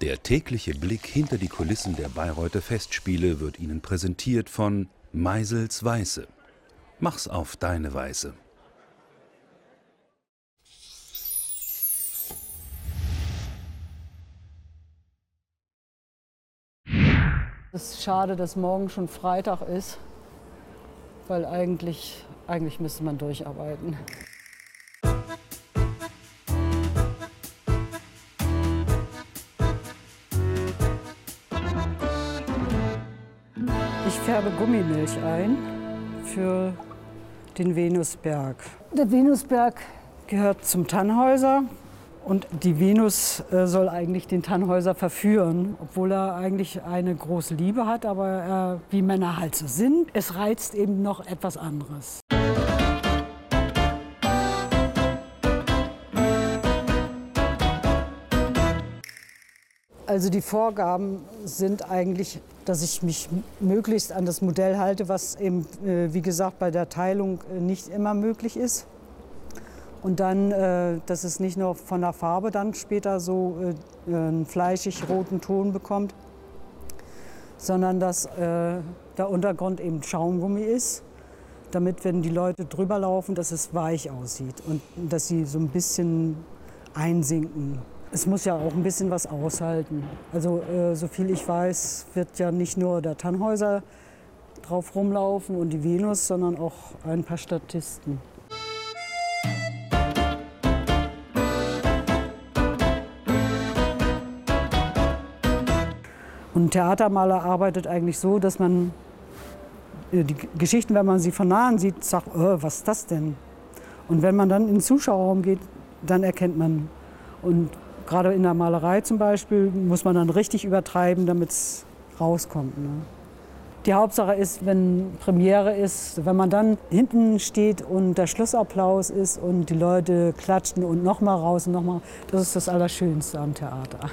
Der tägliche Blick hinter die Kulissen der Bayreuther Festspiele wird Ihnen präsentiert von Meisels Weiße. Mach's auf deine Weise. Es ist schade, dass morgen schon Freitag ist, weil eigentlich, eigentlich müsste man durcharbeiten. Färbe Gummimilch ein für den Venusberg. Der Venusberg gehört zum Tannhäuser und die Venus äh, soll eigentlich den Tannhäuser verführen, obwohl er eigentlich eine große Liebe hat, aber äh, wie Männer halt so sind, es reizt eben noch etwas anderes. Also die Vorgaben sind eigentlich, dass ich mich möglichst an das Modell halte, was eben, äh, wie gesagt, bei der Teilung äh, nicht immer möglich ist. Und dann, äh, dass es nicht nur von der Farbe dann später so einen fleischig roten Ton bekommt, sondern dass der Untergrund eben Schaumgummi ist, damit, wenn die Leute drüber laufen, dass es weich aussieht und dass sie so ein bisschen einsinken es muss ja auch ein bisschen was aushalten. Also äh, so viel ich weiß, wird ja nicht nur der Tannhäuser drauf rumlaufen und die Venus, sondern auch ein paar Statisten. Und ein Theatermaler arbeitet eigentlich so, dass man äh, die Geschichten, wenn man sie von nahen sieht, sagt, oh, was ist das denn? Und wenn man dann in den Zuschauerraum geht, dann erkennt man. Und Gerade in der Malerei zum Beispiel muss man dann richtig übertreiben, damit es rauskommt. Ne? Die Hauptsache ist, wenn Premiere ist, wenn man dann hinten steht und der Schlussapplaus ist und die Leute klatschen und nochmal raus und nochmal, das ist das Allerschönste am Theater.